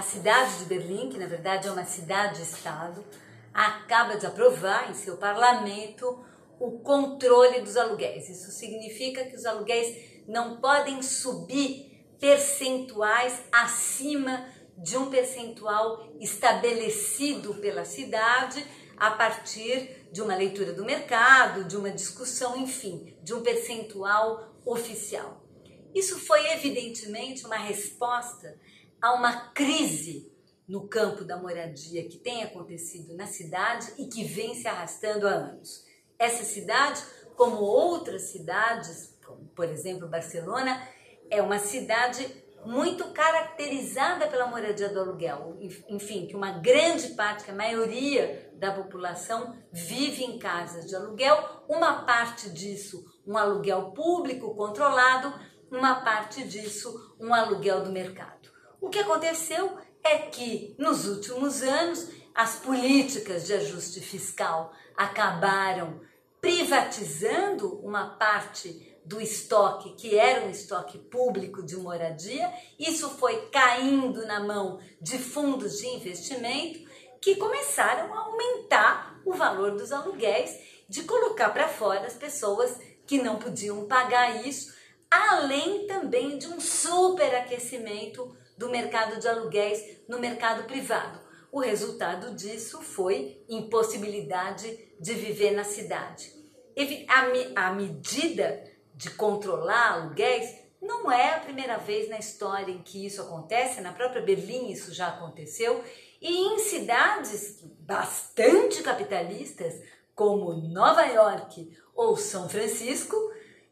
A cidade de Berlim, que na verdade é uma cidade-estado, acaba de aprovar em seu parlamento o controle dos aluguéis. Isso significa que os aluguéis não podem subir percentuais acima de um percentual estabelecido pela cidade a partir de uma leitura do mercado, de uma discussão, enfim, de um percentual oficial. Isso foi evidentemente uma resposta a uma crise no campo da moradia que tem acontecido na cidade e que vem se arrastando há anos. Essa cidade, como outras cidades, como por exemplo Barcelona, é uma cidade muito caracterizada pela moradia do aluguel. Enfim, que uma grande parte, que a maioria da população vive em casas de aluguel, uma parte disso um aluguel público controlado, uma parte disso um aluguel do mercado. O que aconteceu é que nos últimos anos as políticas de ajuste fiscal acabaram privatizando uma parte do estoque, que era um estoque público de moradia, isso foi caindo na mão de fundos de investimento que começaram a aumentar o valor dos aluguéis, de colocar para fora as pessoas que não podiam pagar isso, além também de um superaquecimento do mercado de aluguéis no mercado privado. O resultado disso foi impossibilidade de viver na cidade. A, medida de controlar aluguéis, não é a primeira vez na história em que isso acontece, na própria Berlim isso já aconteceu, e em cidades bastante capitalistas, como Nova York ou São Francisco,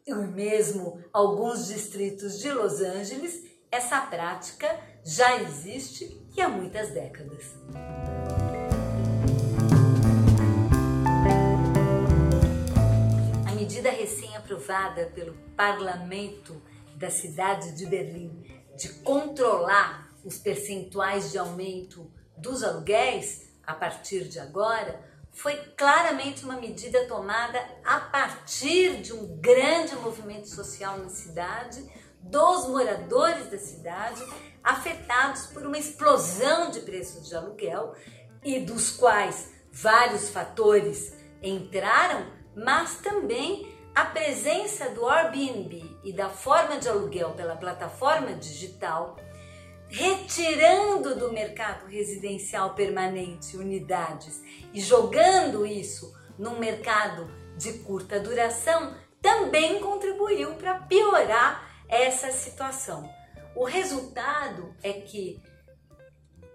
e mesmo alguns distritos de Los Angeles, essa prática já existe e há muitas décadas. medida recém-aprovada pelo parlamento da cidade de Berlim de controlar os percentuais de aumento dos aluguéis a partir de agora foi claramente uma medida tomada a partir de um grande movimento social na cidade, dos moradores da cidade, afetados por uma explosão de preços de aluguel e dos quais vários fatores entraram mas também a presença do Airbnb e da forma de aluguel pela plataforma digital, retirando do mercado residencial permanente unidades e jogando isso num mercado de curta duração, também contribuiu para piorar essa situação. O resultado é que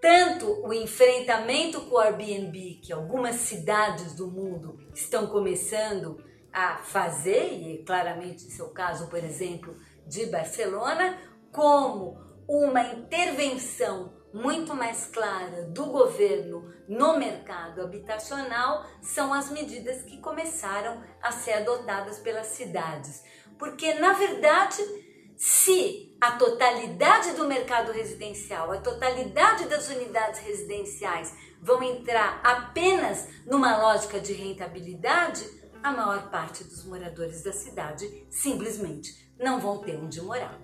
tanto o enfrentamento com o Airbnb, que algumas cidades do mundo estão começando a fazer, e claramente esse é caso, por exemplo, de Barcelona, como uma intervenção muito mais clara do governo no mercado habitacional são as medidas que começaram a ser adotadas pelas cidades. Porque, na verdade, se a totalidade do mercado residencial, a totalidade das unidades residenciais vão entrar apenas numa lógica de rentabilidade, a maior parte dos moradores da cidade simplesmente não vão ter onde morar.